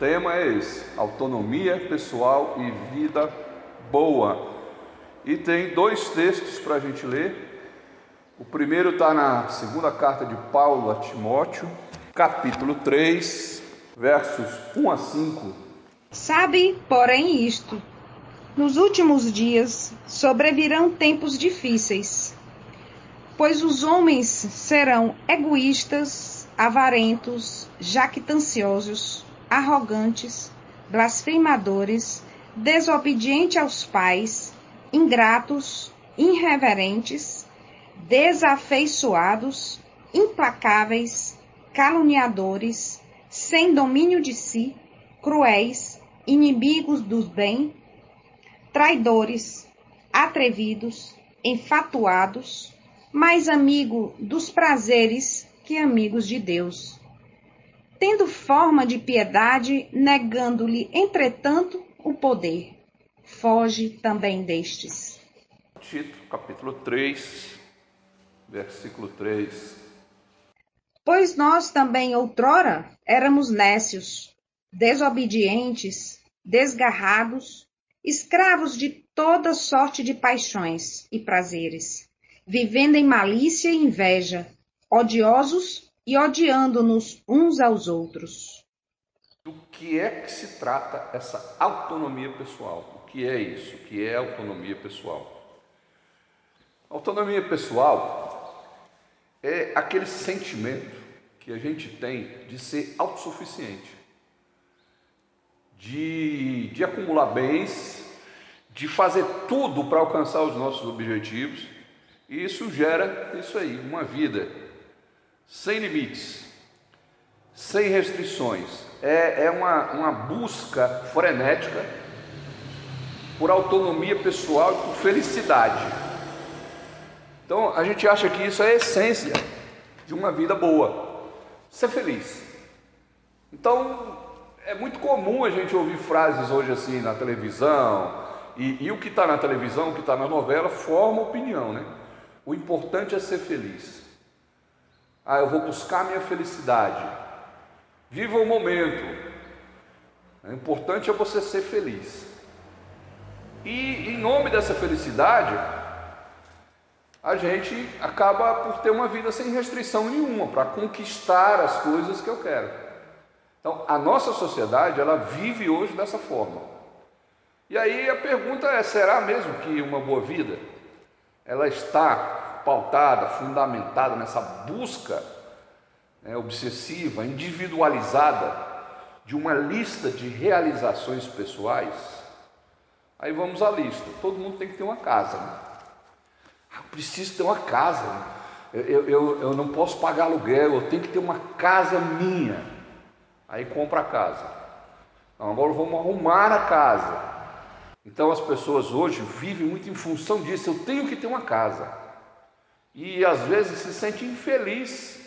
Tema é esse: autonomia pessoal e vida boa. E tem dois textos para a gente ler. O primeiro está na segunda carta de Paulo a Timóteo, capítulo 3, versos 1 a 5. Sabe, porém, isto: nos últimos dias sobrevirão tempos difíceis, pois os homens serão egoístas, avarentos, jactanciosos arrogantes, blasfemadores, desobedientes aos pais, ingratos, irreverentes, desafeiçoados, implacáveis, caluniadores, sem domínio de si, cruéis, inimigos do bem, traidores, atrevidos, enfatuados, mais amigo dos prazeres que amigos de Deus tendo forma de piedade, negando-lhe, entretanto, o poder. Foge também destes. Tito, capítulo 3, versículo 3. Pois nós também outrora éramos nécios, desobedientes, desgarrados, escravos de toda sorte de paixões e prazeres, vivendo em malícia e inveja, odiosos e odiando-nos uns aos outros. Do que é que se trata essa autonomia pessoal? O que é isso? O que é autonomia pessoal? Autonomia pessoal é aquele sentimento que a gente tem de ser autossuficiente, de, de acumular bens, de fazer tudo para alcançar os nossos objetivos, e isso gera isso aí, uma vida sem limites, sem restrições. É, é uma, uma busca frenética por autonomia pessoal e por felicidade. Então a gente acha que isso é a essência de uma vida boa, ser feliz. Então é muito comum a gente ouvir frases hoje assim na televisão, e, e o que está na televisão, o que está na novela, forma opinião, né? O importante é ser feliz. Ah, eu vou buscar minha felicidade. Viva o momento. O importante é você ser feliz. E em nome dessa felicidade, a gente acaba por ter uma vida sem restrição nenhuma, para conquistar as coisas que eu quero. Então, a nossa sociedade, ela vive hoje dessa forma. E aí a pergunta é: será mesmo que uma boa vida ela está pautada, fundamentada nessa busca né, obsessiva, individualizada de uma lista de realizações pessoais, aí vamos à lista. Todo mundo tem que ter uma casa. Né? Ah, preciso ter uma casa. Né? Eu, eu, eu não posso pagar aluguel, eu tenho que ter uma casa minha. Aí compra a casa. Então, agora vamos arrumar a casa. Então as pessoas hoje vivem muito em função disso. Eu tenho que ter uma casa e às vezes se sente infeliz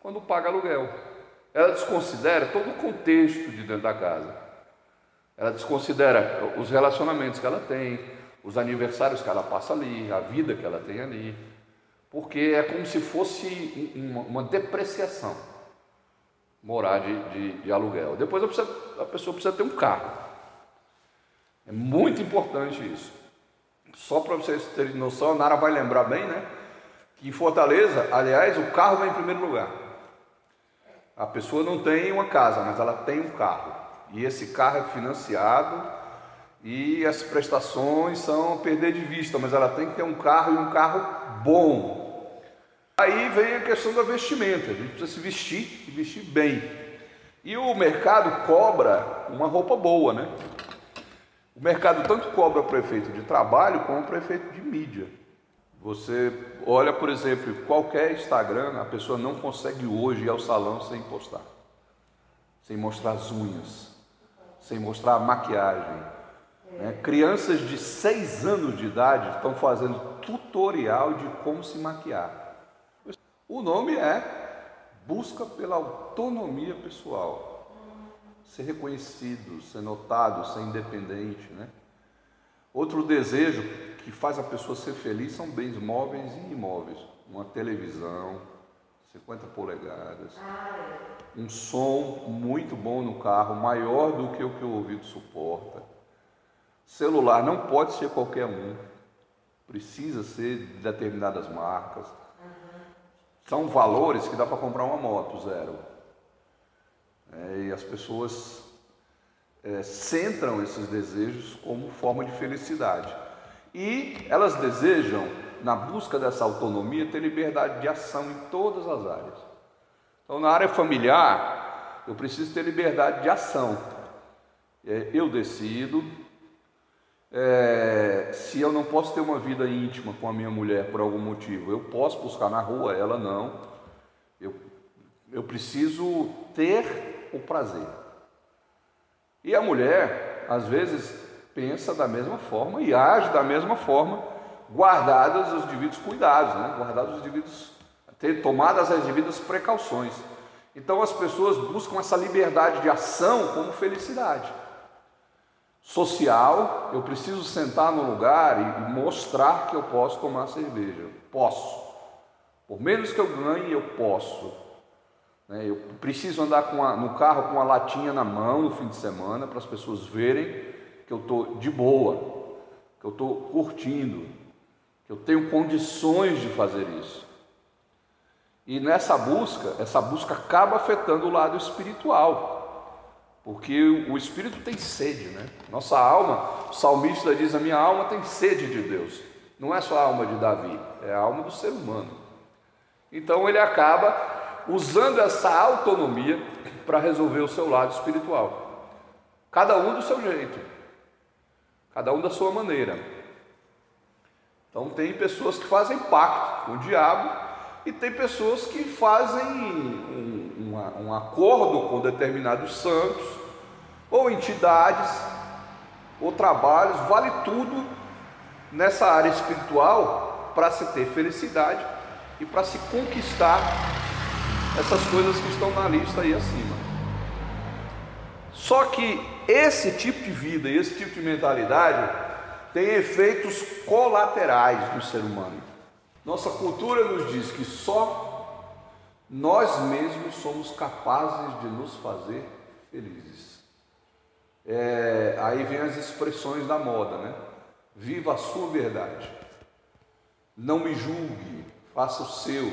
quando paga aluguel. Ela desconsidera todo o contexto de dentro da casa. Ela desconsidera os relacionamentos que ela tem, os aniversários que ela passa ali, a vida que ela tem ali, porque é como se fosse uma, depreciação morar de, de, de aluguel. Depois a, a pessoa precisa ter um carro. É muito importante isso. Só para vocês terem noção, a Nara vai lembrar bem, né? Em Fortaleza, aliás, o carro vai em primeiro lugar. A pessoa não tem uma casa, mas ela tem um carro. E esse carro é financiado e as prestações são perder de vista, mas ela tem que ter um carro e um carro bom. Aí vem a questão da vestimenta. A gente precisa se vestir e vestir bem. E o mercado cobra uma roupa boa, né? O mercado tanto cobra para o efeito de trabalho como para o efeito de mídia. Você olha, por exemplo, qualquer Instagram, a pessoa não consegue hoje ir ao salão sem postar, sem mostrar as unhas, sem mostrar a maquiagem. Né? Crianças de 6 anos de idade estão fazendo tutorial de como se maquiar. O nome é busca pela autonomia pessoal, ser reconhecido, ser notado, ser independente, né? Outro desejo que faz a pessoa ser feliz são bens móveis e imóveis. Uma televisão, 50 polegadas, um som muito bom no carro, maior do que o que o ouvido suporta. Celular não pode ser qualquer um, precisa ser de determinadas marcas. São valores que dá para comprar uma moto zero. É, e as pessoas é, centram esses desejos como forma de felicidade. E elas desejam, na busca dessa autonomia, ter liberdade de ação em todas as áreas. Então, na área familiar, eu preciso ter liberdade de ação. É, eu decido. É, se eu não posso ter uma vida íntima com a minha mulher por algum motivo, eu posso buscar na rua, ela não. Eu, eu preciso ter o prazer. E a mulher, às vezes, pensa da mesma forma e age da mesma forma, guardados os devidos cuidados, né? guardados os devidos, ter tomadas as devidas precauções. Então as pessoas buscam essa liberdade de ação como felicidade. Social, eu preciso sentar no lugar e mostrar que eu posso tomar cerveja. Posso. Por menos que eu ganhe, eu posso. Né? Eu preciso andar a, no carro com uma latinha na mão no fim de semana para as pessoas verem que eu estou de boa, que eu estou curtindo, que eu tenho condições de fazer isso. E nessa busca, essa busca acaba afetando o lado espiritual, porque o espírito tem sede, né? Nossa alma, o salmista diz: A minha alma tem sede de Deus. Não é só a alma de Davi, é a alma do ser humano. Então ele acaba usando essa autonomia para resolver o seu lado espiritual. Cada um do seu jeito, cada um da sua maneira. Então, tem pessoas que fazem pacto com o diabo e tem pessoas que fazem um, um, um acordo com determinados santos ou entidades ou trabalhos, vale tudo nessa área espiritual para se ter felicidade e para se conquistar essas coisas que estão na lista aí acima. Só que esse tipo de vida esse tipo de mentalidade tem efeitos colaterais no ser humano. Nossa cultura nos diz que só nós mesmos somos capazes de nos fazer felizes. É, aí vem as expressões da moda, né? Viva a sua verdade. Não me julgue, faça o seu,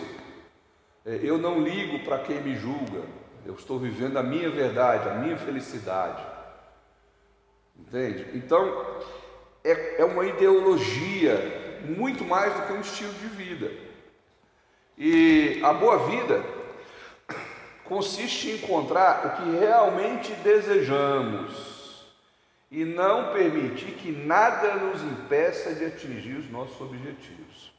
é, eu não ligo para quem me julga, eu estou vivendo a minha verdade, a minha felicidade. Entende? Então, é, é uma ideologia muito mais do que um estilo de vida. E a boa vida consiste em encontrar o que realmente desejamos e não permitir que nada nos impeça de atingir os nossos objetivos.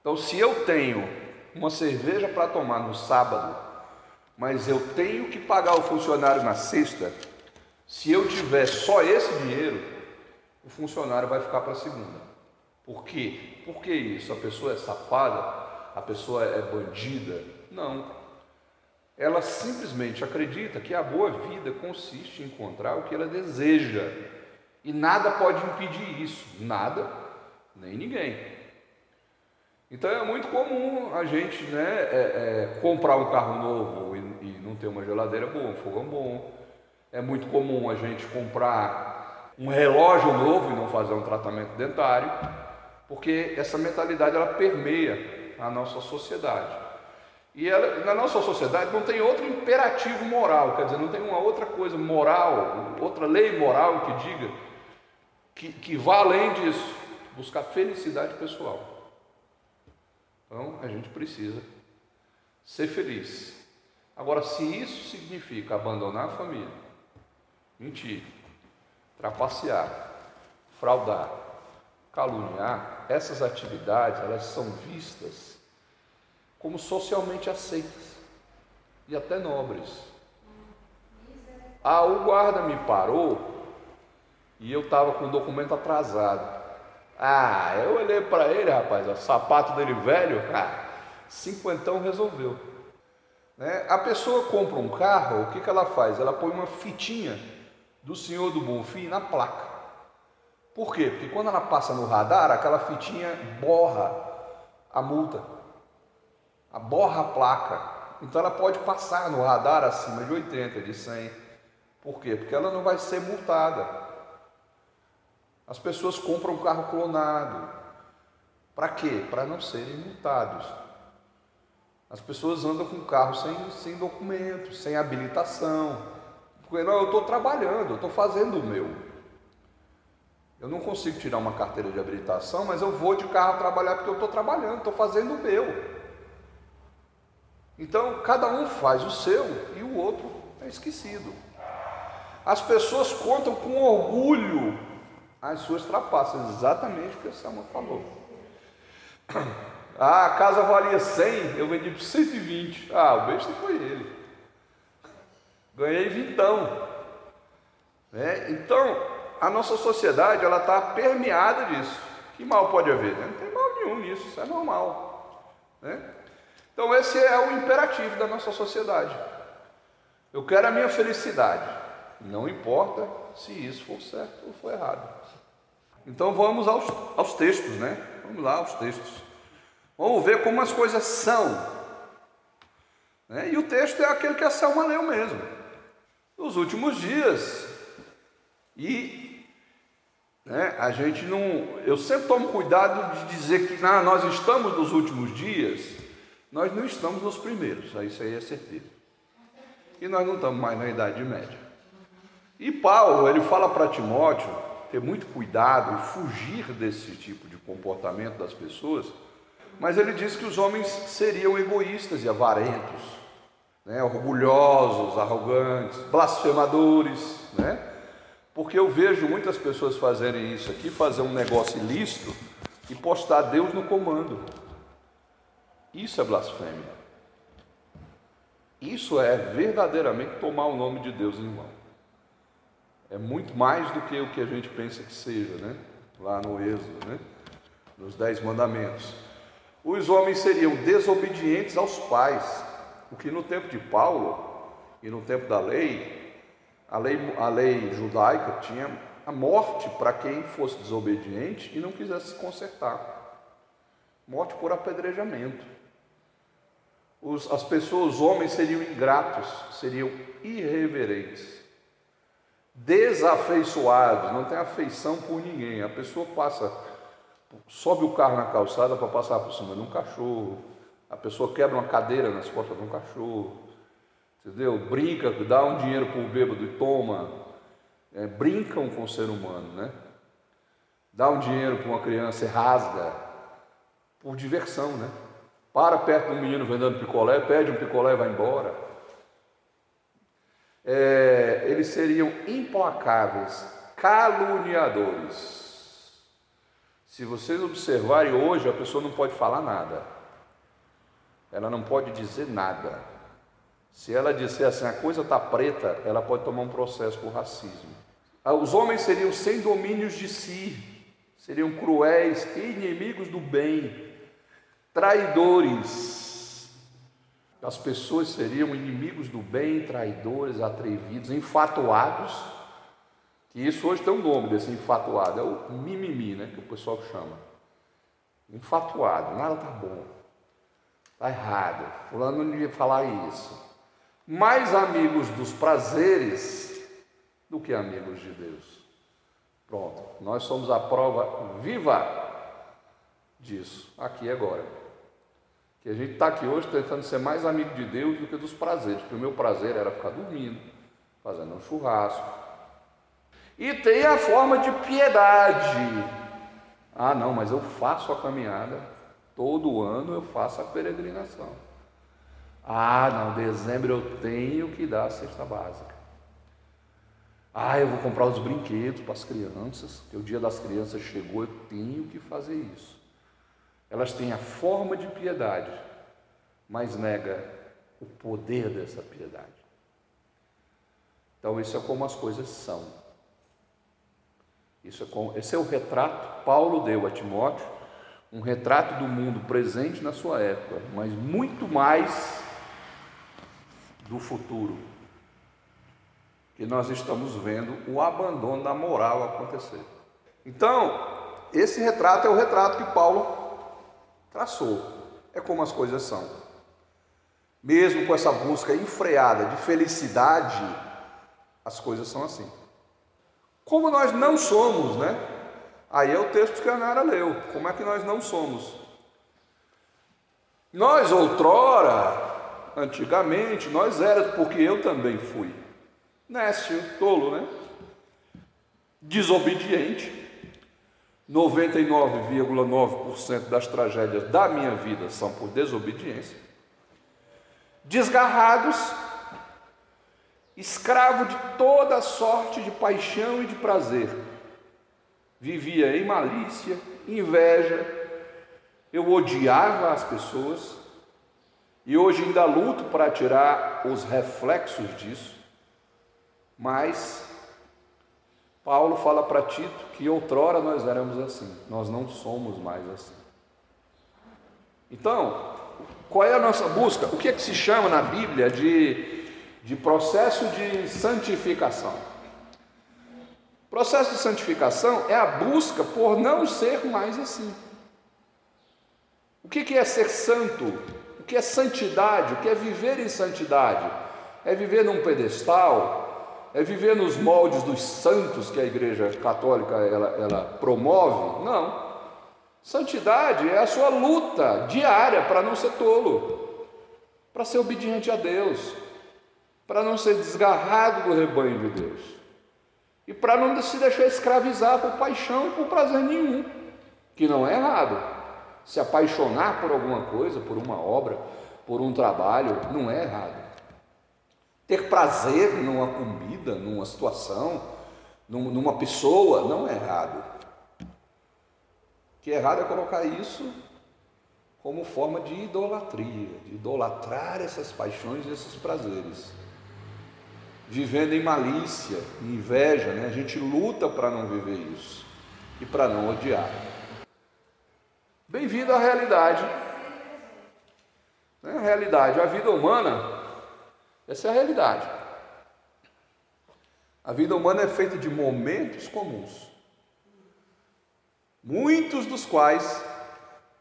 Então, se eu tenho uma cerveja para tomar no sábado, mas eu tenho que pagar o funcionário na sexta, se eu tiver só esse dinheiro, o funcionário vai ficar para segunda. Por quê? Por que isso? A pessoa é safada? A pessoa é bandida? Não. Ela simplesmente acredita que a boa vida consiste em encontrar o que ela deseja. E nada pode impedir isso. Nada, nem ninguém. Então é muito comum a gente né, é, é, comprar um carro novo ter uma geladeira boa, um fogão bom. É muito comum a gente comprar um relógio novo e não fazer um tratamento dentário, porque essa mentalidade ela permeia a nossa sociedade. E ela, na nossa sociedade não tem outro imperativo moral, quer dizer, não tem uma outra coisa moral, outra lei moral que diga que, que vá além disso, buscar felicidade pessoal. Então a gente precisa ser feliz. Agora, se isso significa abandonar a família, mentir, trapacear, fraudar, caluniar, essas atividades elas são vistas como socialmente aceitas e até nobres. Ah, o guarda me parou e eu estava com o documento atrasado. Ah, eu olhei para ele, rapaz, o sapato dele velho, ah, cinquentão resolveu. Né? A pessoa compra um carro, o que, que ela faz? Ela põe uma fitinha do Senhor do Bonfim na placa. Por quê? Porque quando ela passa no radar, aquela fitinha borra a multa. borra a placa. Então ela pode passar no radar acima de 80, de 100. Por quê? Porque ela não vai ser multada. As pessoas compram um carro clonado. Para quê? Para não serem multados. As pessoas andam com carro sem, sem documento, sem habilitação. Porque não, eu estou trabalhando, eu estou fazendo o meu. Eu não consigo tirar uma carteira de habilitação, mas eu vou de carro trabalhar porque eu estou trabalhando, estou fazendo o meu. Então, cada um faz o seu e o outro é esquecido. As pessoas contam com orgulho as suas trapaças, exatamente o que a Selma falou. Ah, a casa valia 100, eu vendi por 120. Ah, o besta foi ele. Ganhei vintão. Né? Então, a nossa sociedade ela está permeada disso. Que mal pode haver? Né? Não tem mal nenhum nisso, isso é normal. Né? Então, esse é o imperativo da nossa sociedade. Eu quero a minha felicidade, não importa se isso for certo ou for errado. Então, vamos aos, aos textos, né? Vamos lá aos textos. Vamos ver como as coisas são. Né? E o texto é aquele que a Selma leu mesmo. Nos últimos dias. E né, a gente não. Eu sempre tomo cuidado de dizer que ah, nós estamos nos últimos dias. Nós não estamos nos primeiros, isso aí é certeza. E nós não estamos mais na Idade Média. E Paulo, ele fala para Timóteo ter muito cuidado e fugir desse tipo de comportamento das pessoas mas ele diz que os homens seriam egoístas e avarentos, né? orgulhosos, arrogantes, blasfemadores, né? Porque eu vejo muitas pessoas fazerem isso aqui, fazer um negócio ilícito e postar Deus no comando. Isso é blasfêmia. Isso é verdadeiramente tomar o nome de Deus em vão. É muito mais do que o que a gente pensa que seja, né? Lá no Êxodo, né? Nos Dez Mandamentos os homens seriam desobedientes aos pais, o que no tempo de Paulo e no tempo da lei, a lei, a lei judaica tinha a morte para quem fosse desobediente e não quisesse se consertar morte por apedrejamento. Os, as pessoas, os homens seriam ingratos, seriam irreverentes, desafeiçoados, não tem afeição por ninguém. A pessoa passa sobe o carro na calçada para passar por cima de um cachorro, a pessoa quebra uma cadeira nas costas de um cachorro, entendeu? Brinca, dá um dinheiro para o bêbado e toma, é, brincam com o ser humano, né? Dá um dinheiro para uma criança e rasga, por diversão, né? Para perto de um menino vendendo picolé, pede um picolé e vai embora. É, eles seriam implacáveis, caluniadores. Se vocês observarem hoje, a pessoa não pode falar nada. Ela não pode dizer nada. Se ela disser assim, a coisa está preta, ela pode tomar um processo por racismo. Ah, os homens seriam sem domínios de si, seriam cruéis, inimigos do bem, traidores. As pessoas seriam inimigos do bem, traidores, atrevidos, enfatuados e isso hoje tem um nome desse infatuado, é o mimimi, né, que o pessoal chama. Infatuado, nada tá bom. Tá errado. Fulano não devia falar isso. Mais amigos dos prazeres do que amigos de Deus. Pronto, nós somos a prova viva disso, aqui e agora. Que a gente está aqui hoje tentando ser mais amigo de Deus do que dos prazeres, porque o meu prazer era ficar dormindo, fazendo um churrasco, e tem a forma de piedade. Ah, não, mas eu faço a caminhada, todo ano eu faço a peregrinação. Ah, não, dezembro eu tenho que dar a cesta básica. Ah, eu vou comprar os brinquedos para as crianças, que o dia das crianças chegou, eu tenho que fazer isso. Elas têm a forma de piedade, mas nega o poder dessa piedade. Então, isso é como as coisas são. Isso é com, esse é o retrato Paulo deu a Timóteo, um retrato do mundo presente na sua época, mas muito mais do futuro. Que nós estamos vendo o abandono da moral acontecer. Então, esse retrato é o retrato que Paulo traçou. É como as coisas são. mesmo com essa busca enfreada de felicidade, as coisas são assim. Como nós não somos, né? Aí é o texto que a Nara leu. Como é que nós não somos? Nós outrora, antigamente, nós éramos, porque eu também fui. Nécio, tolo, né? Desobediente. 99,9% das tragédias da minha vida são por desobediência. Desgarrados, escravo de toda sorte de paixão e de prazer. Vivia em malícia, inveja, eu odiava as pessoas e hoje ainda luto para tirar os reflexos disso, mas Paulo fala para Tito que outrora nós éramos assim, nós não somos mais assim. Então, qual é a nossa busca? O que é que se chama na Bíblia de, de processo de santificação? Processo de santificação é a busca por não ser mais assim. O que é ser santo? O que é santidade? O que é viver em santidade? É viver num pedestal? é viver nos moldes dos santos que a Igreja Católica ela, ela promove. Não. Santidade é a sua luta diária para não ser tolo, para ser obediente a Deus, para não ser desgarrado do rebanho de Deus e para não se deixar escravizar por paixão por prazer nenhum, que não é errado. Se apaixonar por alguma coisa, por uma obra, por um trabalho, não é errado. Ter prazer numa comida, numa situação, numa pessoa, não é errado. O que é errado é colocar isso como forma de idolatria, de idolatrar essas paixões e esses prazeres. Vivendo em malícia, em inveja, né? a gente luta para não viver isso e para não odiar. Bem-vindo à realidade. É a realidade, a vida humana essa é a realidade. A vida humana é feita de momentos comuns, muitos dos quais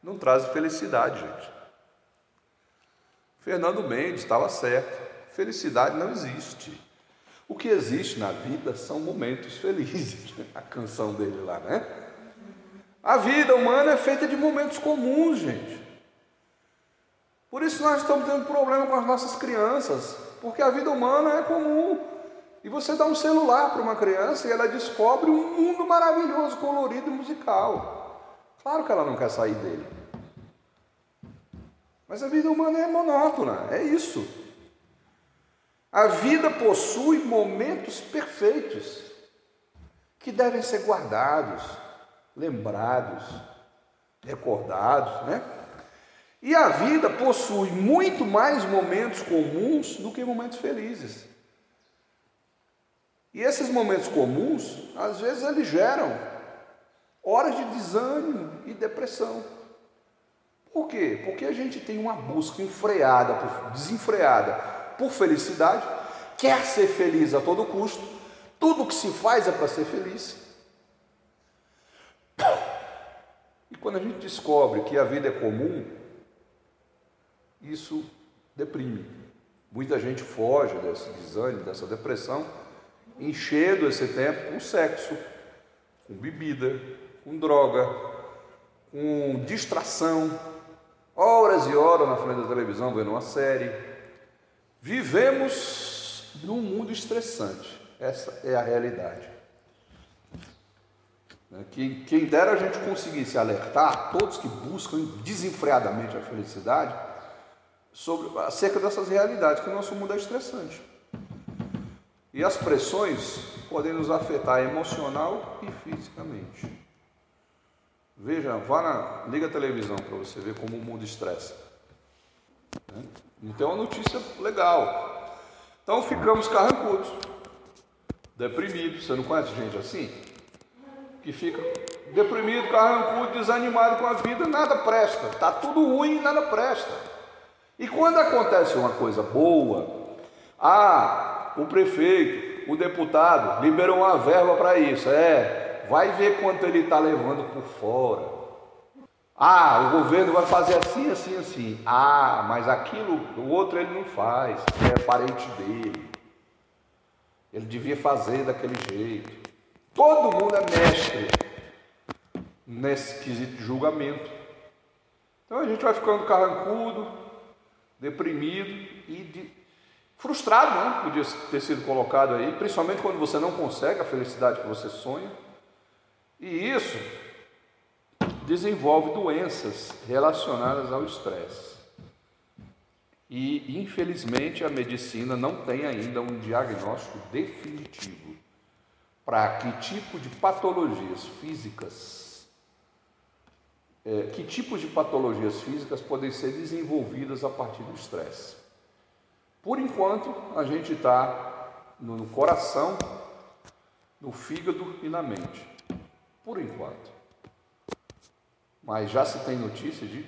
não trazem felicidade, gente. Fernando Mendes estava certo. Felicidade não existe. O que existe na vida são momentos felizes. A canção dele lá, né? A vida humana é feita de momentos comuns, gente. Por isso nós estamos tendo problema com as nossas crianças. Porque a vida humana é comum. E você dá um celular para uma criança e ela descobre um mundo maravilhoso, colorido e musical. Claro que ela não quer sair dele. Mas a vida humana é monótona, é isso. A vida possui momentos perfeitos que devem ser guardados, lembrados, recordados, né? E a vida possui muito mais momentos comuns do que momentos felizes. E esses momentos comuns, às vezes, eles geram horas de desânimo e depressão. Por quê? Porque a gente tem uma busca enfreada, desenfreada por felicidade, quer ser feliz a todo custo, tudo que se faz é para ser feliz. E quando a gente descobre que a vida é comum, isso deprime. Muita gente foge desse desânimo, dessa depressão, enchendo esse tempo com sexo, com bebida, com droga, com distração, horas e horas na frente da televisão vendo uma série. Vivemos num mundo estressante, essa é a realidade. Quem, quem dera a gente conseguisse alertar todos que buscam desenfreadamente a felicidade sobre, acerca dessas realidades, que o nosso mundo é estressante. E as pressões podem nos afetar emocional e fisicamente. Veja, vá na, liga a televisão para você ver como o mundo estressa. Né? Então é uma notícia legal. Então ficamos carrancudos, deprimidos. Você não conhece gente assim? Que fica deprimido, carrancudo, desanimado com a vida, nada presta. Está tudo ruim e nada presta. E quando acontece uma coisa boa, ah, o prefeito, o deputado liberou uma verba para isso, é, vai ver quanto ele está levando por fora. Ah, o governo vai fazer assim, assim, assim. Ah, mas aquilo, o outro ele não faz, é parente dele. Ele devia fazer daquele jeito. Todo mundo é mestre nesse quesito de julgamento. Então a gente vai ficando carrancudo, deprimido e de, frustrado, né? Podia ter sido colocado aí, principalmente quando você não consegue a felicidade que você sonha. E isso desenvolve doenças relacionadas ao estresse. E, infelizmente, a medicina não tem ainda um diagnóstico definitivo para que tipo de patologias físicas, é, que tipos de patologias físicas podem ser desenvolvidas a partir do estresse. Por enquanto, a gente está no coração, no fígado e na mente. Por enquanto. Mas já se tem notícia de,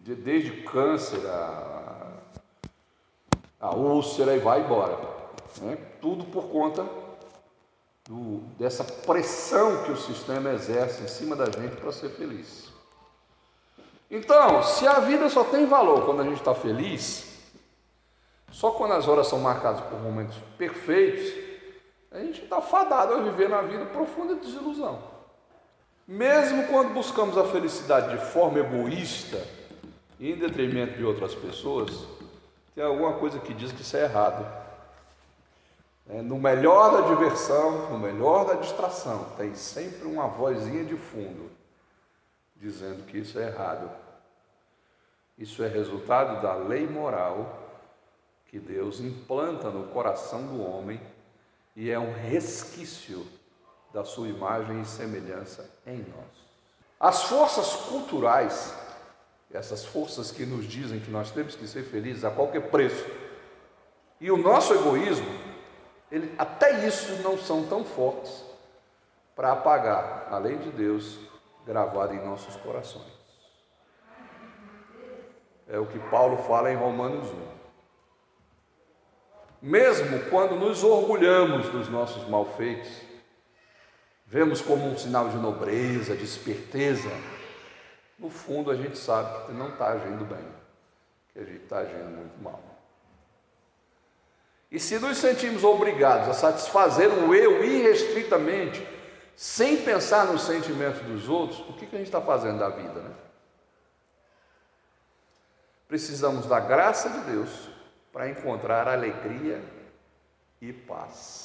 de desde câncer a, a úlcera e vai embora. Né? Tudo por conta do, dessa pressão que o sistema exerce em cima da gente para ser feliz. Então, se a vida só tem valor quando a gente está feliz, só quando as horas são marcadas por momentos perfeitos, a gente está fadado a viver na vida profunda desilusão. Mesmo quando buscamos a felicidade de forma egoísta, em detrimento de outras pessoas, tem alguma coisa que diz que isso é errado. É, no melhor da diversão, no melhor da distração, tem sempre uma vozinha de fundo dizendo que isso é errado. Isso é resultado da lei moral que Deus implanta no coração do homem e é um resquício da sua imagem e semelhança em nós. As forças culturais, essas forças que nos dizem que nós temos que ser felizes a qualquer preço, e o nosso egoísmo, ele, até isso não são tão fortes para apagar a lei de Deus gravada em nossos corações. É o que Paulo fala em Romanos 1. Mesmo quando nos orgulhamos dos nossos malfeitos, vemos como um sinal de nobreza, de esperteza, no fundo a gente sabe que não está agindo bem, que a gente está agindo muito mal. E se nos sentimos obrigados a satisfazer o eu irrestritamente, sem pensar nos sentimentos dos outros, o que, que a gente está fazendo da vida, né? Precisamos da graça de Deus para encontrar alegria e paz.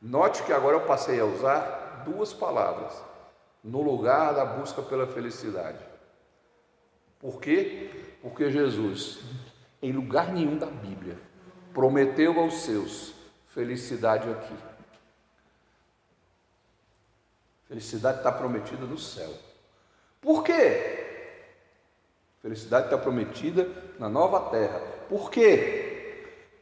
Note que agora eu passei a usar duas palavras no lugar da busca pela felicidade. Por quê? Porque Jesus, em lugar nenhum da Bíblia, prometeu aos seus felicidade aqui. Felicidade está prometida no céu. Por quê? Felicidade está prometida na nova terra. Por quê?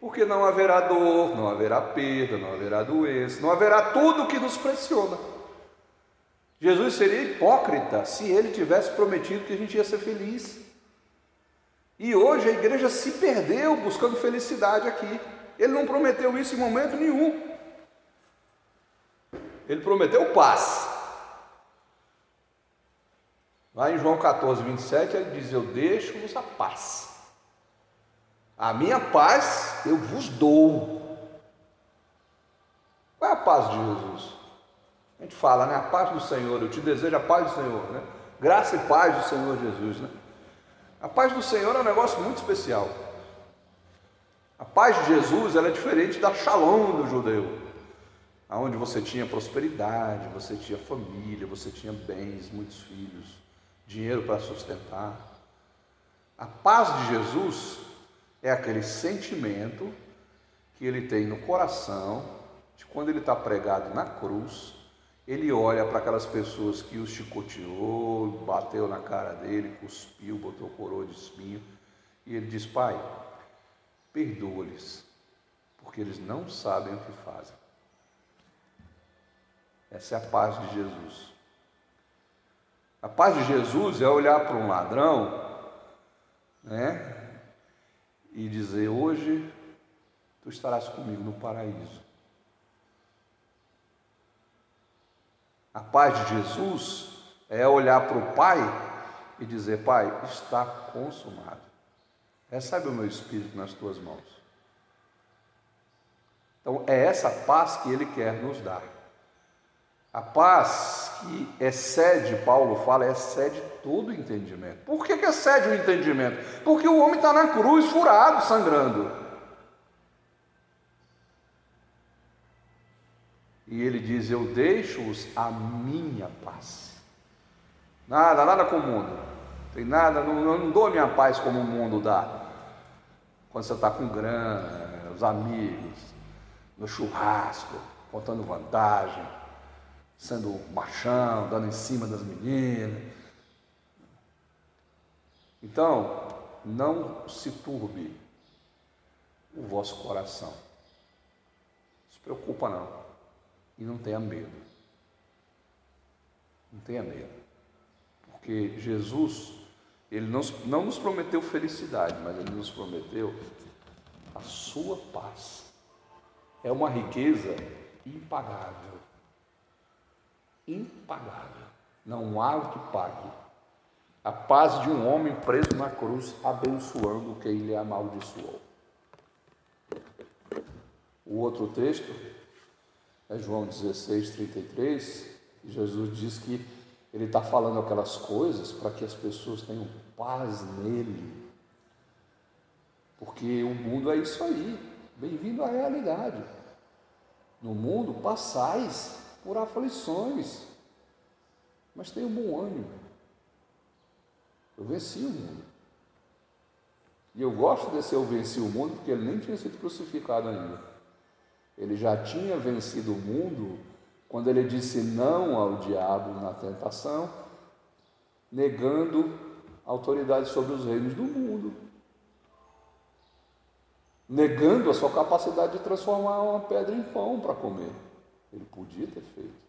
Porque não haverá dor, não haverá perda, não haverá doença, não haverá tudo que nos pressiona. Jesus seria hipócrita se ele tivesse prometido que a gente ia ser feliz. E hoje a igreja se perdeu buscando felicidade aqui. Ele não prometeu isso em momento nenhum. Ele prometeu paz. Lá em João 14, 27, ele diz: Eu deixo-vos a paz. A minha paz eu vos dou. Qual é a paz de Jesus? A gente fala, né? A paz do Senhor, eu te desejo a paz do Senhor, né? Graça e paz do Senhor Jesus, né? A paz do Senhor é um negócio muito especial. A paz de Jesus ela é diferente da shalom do judeu, aonde você tinha prosperidade, você tinha família, você tinha bens, muitos filhos, dinheiro para sustentar. A paz de Jesus é aquele sentimento que ele tem no coração de quando ele está pregado na cruz, ele olha para aquelas pessoas que o chicoteou, bateu na cara dele, cuspiu, botou coroa de espinho, e ele diz: Pai, perdoa-lhes, porque eles não sabem o que fazem. Essa é a paz de Jesus. A paz de Jesus é olhar para um ladrão, né? E dizer: Hoje tu estarás comigo no paraíso. A paz de Jesus é olhar para o Pai e dizer: Pai, está consumado. Recebe o meu espírito nas tuas mãos. Então, é essa paz que ele quer nos dar. A paz que excede, Paulo fala, excede todo o entendimento. Por que, que excede o entendimento? Porque o homem está na cruz, furado, sangrando. E ele diz: Eu deixo-os a minha paz. Nada, nada com o mundo. Tem nada, não, não dou a minha paz como o mundo dá. Quando você está com grana, os amigos, no churrasco, contando vantagem sendo machão, dando em cima das meninas. Então, não se turbe o vosso coração. Não se preocupa não. E não tenha medo. Não tenha medo. Porque Jesus, ele não, não nos prometeu felicidade, mas ele nos prometeu a sua paz. É uma riqueza impagável impagável. Não há o que pague. A paz de um homem preso na cruz, abençoando quem lhe amaldiçoou. O outro texto é João 16, 33. E Jesus diz que ele está falando aquelas coisas para que as pessoas tenham paz nele. Porque o mundo é isso aí. Bem-vindo à realidade. No mundo passais por aflições, mas tenho bom ânimo. Eu venci o mundo. E eu gosto desse eu venci o mundo porque ele nem tinha sido crucificado ainda. Ele já tinha vencido o mundo quando ele disse não ao diabo na tentação, negando autoridade sobre os reinos do mundo, negando a sua capacidade de transformar uma pedra em pão para comer. Ele podia ter feito.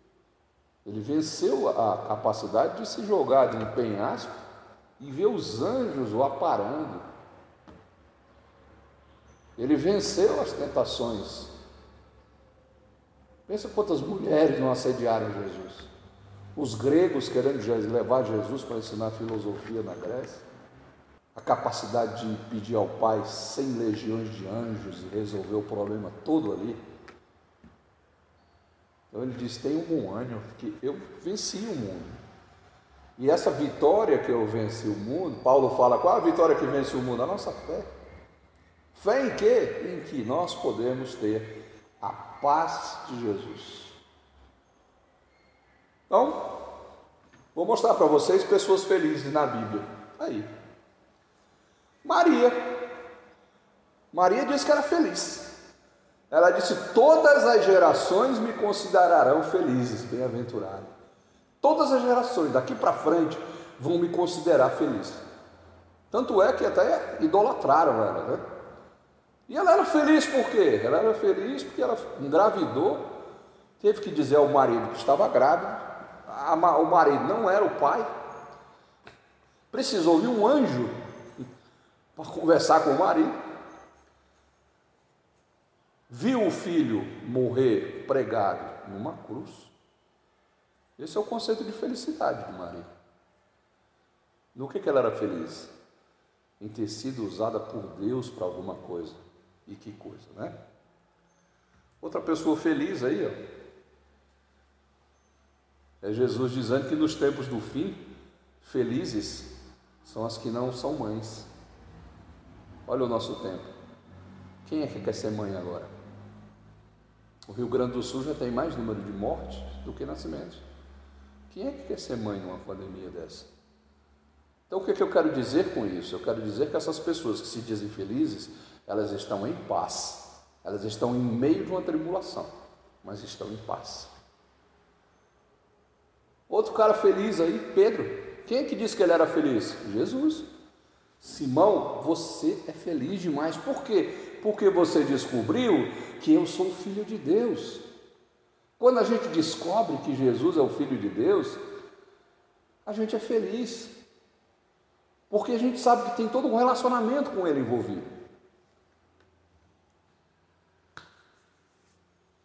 Ele venceu a capacidade de se jogar de um penhasco e ver os anjos o aparando. Ele venceu as tentações. Pensa quantas mulheres não assediaram Jesus. Os gregos querendo levar Jesus para ensinar filosofia na Grécia. A capacidade de pedir ao Pai cem legiões de anjos e resolver o problema todo ali. Então ele diz: tem um ânimo, porque eu venci o mundo. E essa vitória que eu venci o mundo, Paulo fala: qual a vitória que vence o mundo? A nossa fé. Fé em quê? Em que nós podemos ter a paz de Jesus. Então, vou mostrar para vocês pessoas felizes na Bíblia. Aí. Maria. Maria disse que era feliz. Ela disse: Todas as gerações me considerarão felizes, bem-aventurado. Todas as gerações, daqui para frente, vão me considerar feliz. Tanto é que até idolatraram ela, né? E ela era feliz por quê? Ela era feliz porque ela engravidou, teve que dizer ao marido que estava grávida, o marido não era o pai, precisou de um anjo para conversar com o marido viu o filho morrer pregado numa cruz. Esse é o conceito de felicidade de Maria. No que, que ela era feliz? Em ter sido usada por Deus para alguma coisa. E que coisa, né? Outra pessoa feliz aí, ó. É Jesus dizendo que nos tempos do fim, felizes são as que não são mães. Olha o nosso tempo. Quem é que quer ser mãe agora? O Rio Grande do Sul já tem mais número de mortes do que nascimentos. Quem é que quer ser mãe numa pandemia dessa? Então, o que, é que eu quero dizer com isso? Eu quero dizer que essas pessoas que se dizem felizes, elas estão em paz. Elas estão em meio de uma tribulação, mas estão em paz. Outro cara feliz aí, Pedro. Quem é que disse que ele era feliz? Jesus. Simão, você é feliz demais. Por quê? Porque você descobriu que eu sou filho de Deus. Quando a gente descobre que Jesus é o filho de Deus, a gente é feliz. Porque a gente sabe que tem todo um relacionamento com ele envolvido.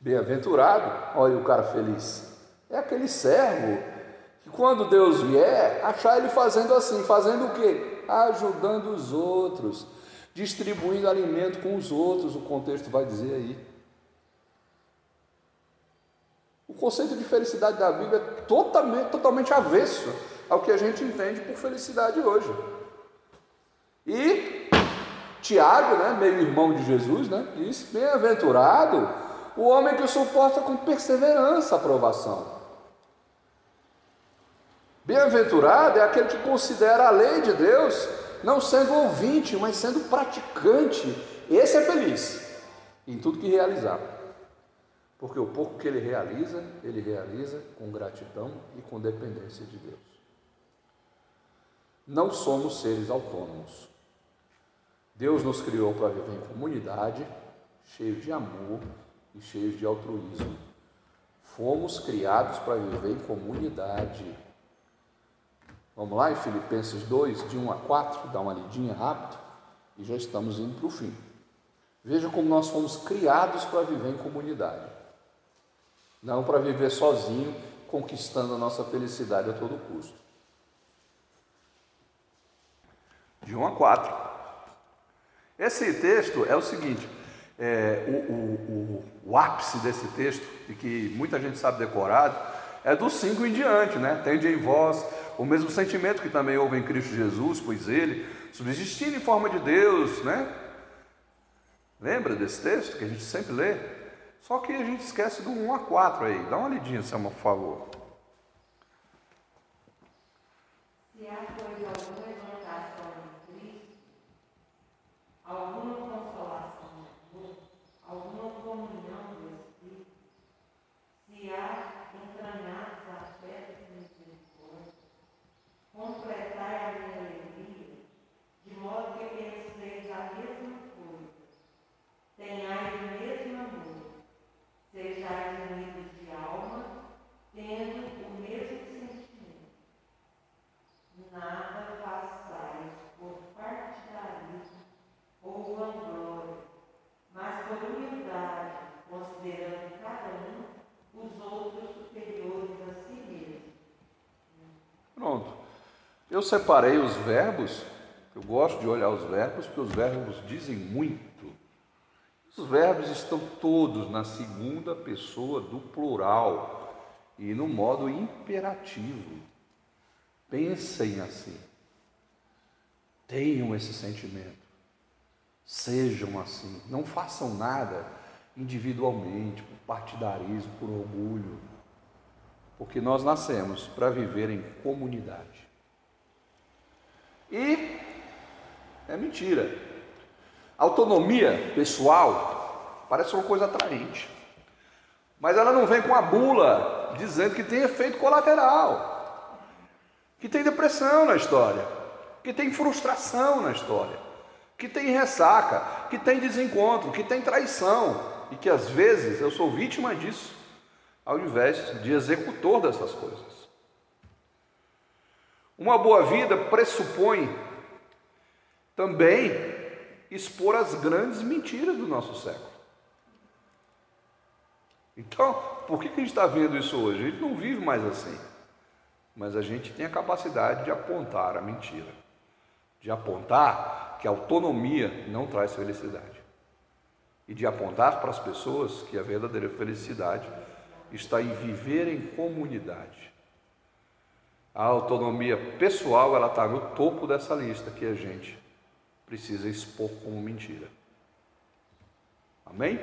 Bem-aventurado, olha o cara feliz. É aquele servo que quando Deus vier, achar ele fazendo assim, fazendo o quê? Ajudando os outros, distribuindo alimento com os outros, o contexto vai dizer aí. O conceito de felicidade da Bíblia é totalmente, totalmente avesso ao que a gente entende por felicidade hoje. E Tiago, né, meio irmão de Jesus, né, diz: Bem-aventurado o homem que suporta com perseverança a provação. Bem-aventurado é aquele que considera a lei de Deus não sendo ouvinte, mas sendo praticante. Esse é feliz em tudo que realizar. Porque o pouco que ele realiza, ele realiza com gratidão e com dependência de Deus. Não somos seres autônomos. Deus nos criou para viver em comunidade, cheio de amor e cheios de altruísmo. Fomos criados para viver em comunidade. Vamos lá em Filipenses 2, de 1 a 4, dá uma lidinha rápido e já estamos indo para o fim. Veja como nós fomos criados para viver em comunidade não para viver sozinho, conquistando a nossa felicidade a todo custo. De 1 a 4. Esse texto é o seguinte: é, o, o, o, o, ápice desse texto, e que muita gente sabe decorado, é do 5 em diante, né? Tende em vós o mesmo sentimento que também houve em Cristo Jesus, pois ele, subsistindo em forma de Deus, né? Lembra desse texto que a gente sempre lê? Só que a gente esquece do 1 a 4 aí. Dá uma lidinha, por favor. Se há, pois, alguma exaltação em Cristo, alguma consolação no alguma comunhão do Espírito, se há entranhados afetos de misericórdia, completai a minha alegria, de modo que penseis a mesma coisa, tenhais o mesmo amor sejais unidos de alma, tendo o mesmo sentimento. Nada façais por partidarismo ou vanglória, mas por humildade, considerando cada um os outros superiores a si mesmo. Pronto. Eu separei os verbos, eu gosto de olhar os verbos, porque os verbos dizem muito. Os verbos estão todos na segunda pessoa do plural e no modo imperativo. Pensem assim. Tenham esse sentimento. Sejam assim. Não façam nada individualmente, por partidarismo, por orgulho. Porque nós nascemos para viver em comunidade. E é mentira. Autonomia pessoal parece uma coisa atraente, mas ela não vem com a bula dizendo que tem efeito colateral, que tem depressão na história, que tem frustração na história, que tem ressaca, que tem desencontro, que tem traição e que às vezes eu sou vítima disso, ao invés de executor dessas coisas. Uma boa vida pressupõe também expor as grandes mentiras do nosso século. Então, por que, a gente está vendo isso hoje? A gente não vive mais assim. Mas a gente tem a capacidade de apontar a mentira, de apontar que a autonomia não traz felicidade, e de apontar para as pessoas que a verdadeira felicidade está em viver em comunidade. A autonomia pessoal ela está no topo dessa lista que a gente precisa expor como mentira. Amém?